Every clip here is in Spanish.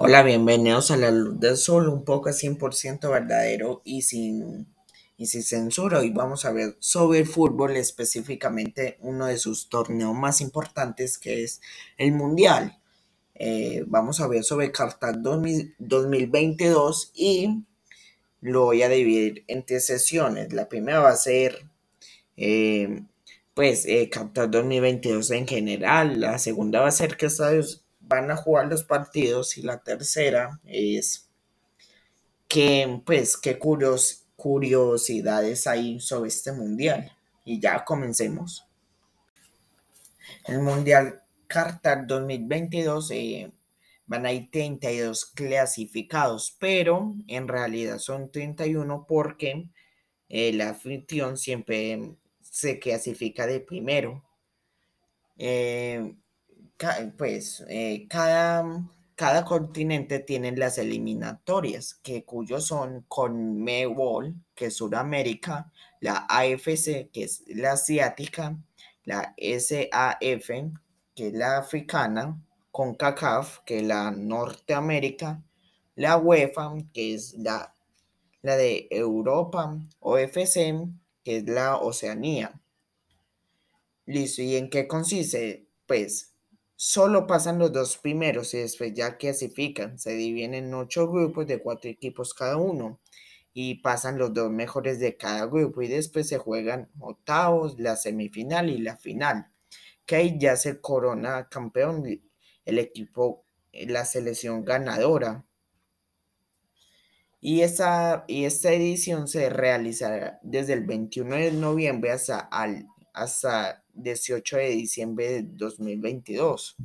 Hola, bienvenidos a la luz del sol, un poco 100% verdadero y sin, y sin censura. Hoy vamos a ver sobre el fútbol, específicamente uno de sus torneos más importantes que es el Mundial. Eh, vamos a ver sobre Qatar 2000 2022 y lo voy a dividir en tres sesiones. La primera va a ser eh, pues eh, Qatar 2022 en general, la segunda va a ser qué estadios van a jugar los partidos y la tercera es que pues qué curios, curiosidades hay sobre este mundial. Y ya comencemos. El mundial Qatar 2022 eh, van a ir 32 clasificados, pero en realidad son 31 porque el anfitrión siempre se clasifica de primero. Eh, pues eh, cada, cada continente tiene las eliminatorias, que cuyos son con Mebol, que es Sudamérica, la AFC, que es la asiática, la SAF, que es la africana, con CACAF, que es la Norteamérica, la UEFA, que es la, la de Europa, OFC, que es la Oceanía. Listo, ¿y en qué consiste? Pues solo pasan los dos primeros y después ya clasifican. Se dividen en ocho grupos de cuatro equipos cada uno y pasan los dos mejores de cada grupo y después se juegan octavos, la semifinal y la final. Que ahí ya se corona campeón el equipo, la selección ganadora. Y esta, y esta edición se realizará desde el 21 de noviembre hasta, al, hasta 18 de diciembre de 2022.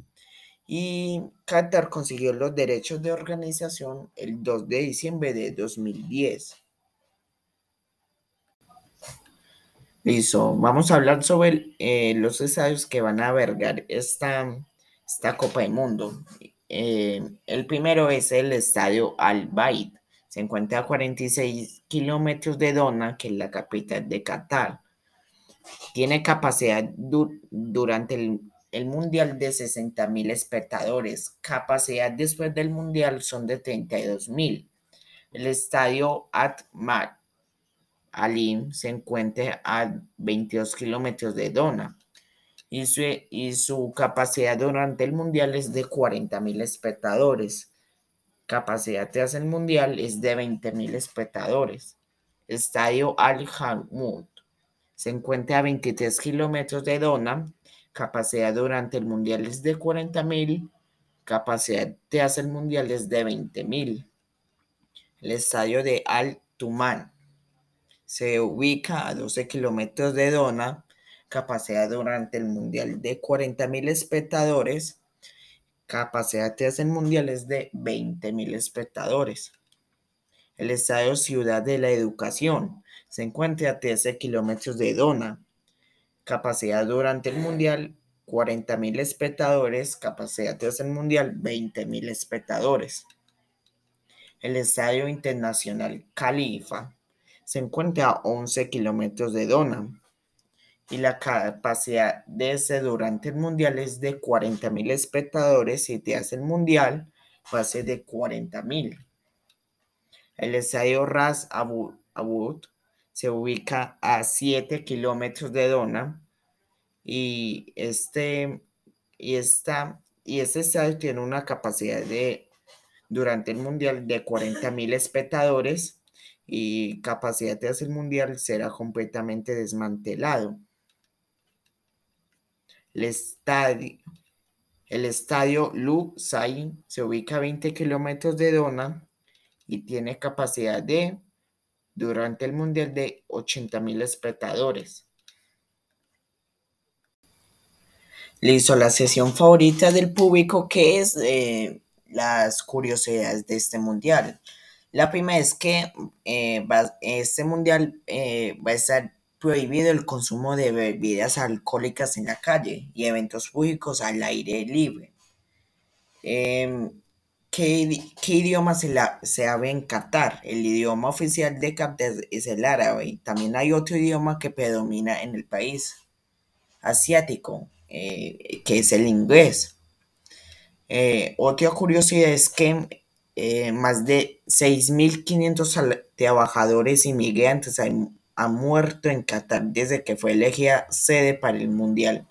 Y Qatar consiguió los derechos de organización el 2 de diciembre de 2010. Listo, vamos a hablar sobre eh, los estadios que van a albergar esta, esta Copa del Mundo. Eh, el primero es el Estadio Al Bayt. Se encuentra a 46 kilómetros de Dona, que es la capital de Qatar. Tiene capacidad durante el, Mundial de 60 mil espectadores. Capacidad después del Mundial son de 32 mil. El estadio Atmar Alim se encuentra a 22 kilómetros de Dona y su, y su capacidad durante el Mundial es de 40 mil espectadores. Capacidad tras el Mundial es de 20 mil espectadores. Estadio Al Hamud se encuentra a 23 kilómetros de Dona. Capacidad durante el mundial es de 40.000. Capacidad tras el mundial es de 20.000. El estadio de Al Tumán se ubica a 12 kilómetros de Dona. Capacidad durante el mundial de 40.000 espectadores. Capacidad tras el mundial es de 20.000 espectadores. El estadio Ciudad de la Educación se encuentra a 13 kilómetros de Dona. Capacidad durante el Mundial, 40.000 espectadores. Capacidad tras el Mundial, 20.000 espectadores. El Estadio Internacional Califa se encuentra a 11 kilómetros de Dona y la capacidad de ese durante el mundial es de 40.000 espectadores y hace el mundial va a ser de 40.000. El estadio Ras Abud se ubica a 7 kilómetros de Dona y este, y, esta, y este estadio tiene una capacidad de, durante el Mundial de 40 mil espectadores y capacidad de hacer el Mundial será completamente desmantelado. El estadio, el estadio Lu Sai se ubica a 20 kilómetros de Dona y tiene capacidad de durante el Mundial de 80 mil espectadores. Listo, la sesión favorita del público que es eh, las curiosidades de este mundial. La primera es que eh, este mundial eh, va a estar prohibido el consumo de bebidas alcohólicas en la calle y eventos públicos al aire libre. Em, ¿Qué, idioma se, la, habla en Qatar? El idioma oficial de Qatar es el árabe. También hay otro idioma que predomina en el país asiático, eh, que es el inglés. Eh, otra curiosidad es que eh, más de 6.500 al- trabajadores inmigrantes han, han muerto en Qatar desde que fue elegida sede para el Mundial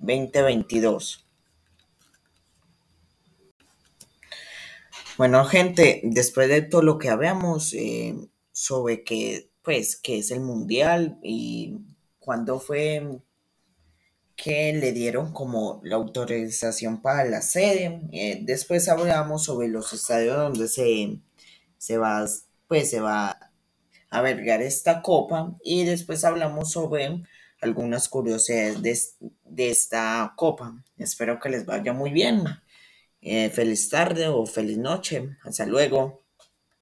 2022. Bueno, gente, después de todo lo que hablamos eh, sobre que, pues, qué es el Mundial y cuándo fue que le dieron como la autorización para la sede. Eh, después hablamos sobre los estadios donde se, se va, pues se va a albergar esta copa y después hablamos sobre algunas curiosidades de, es- de esta copa. Espero que les vaya muy bien. Eh, feliz tarde o feliz noche. Hasta luego.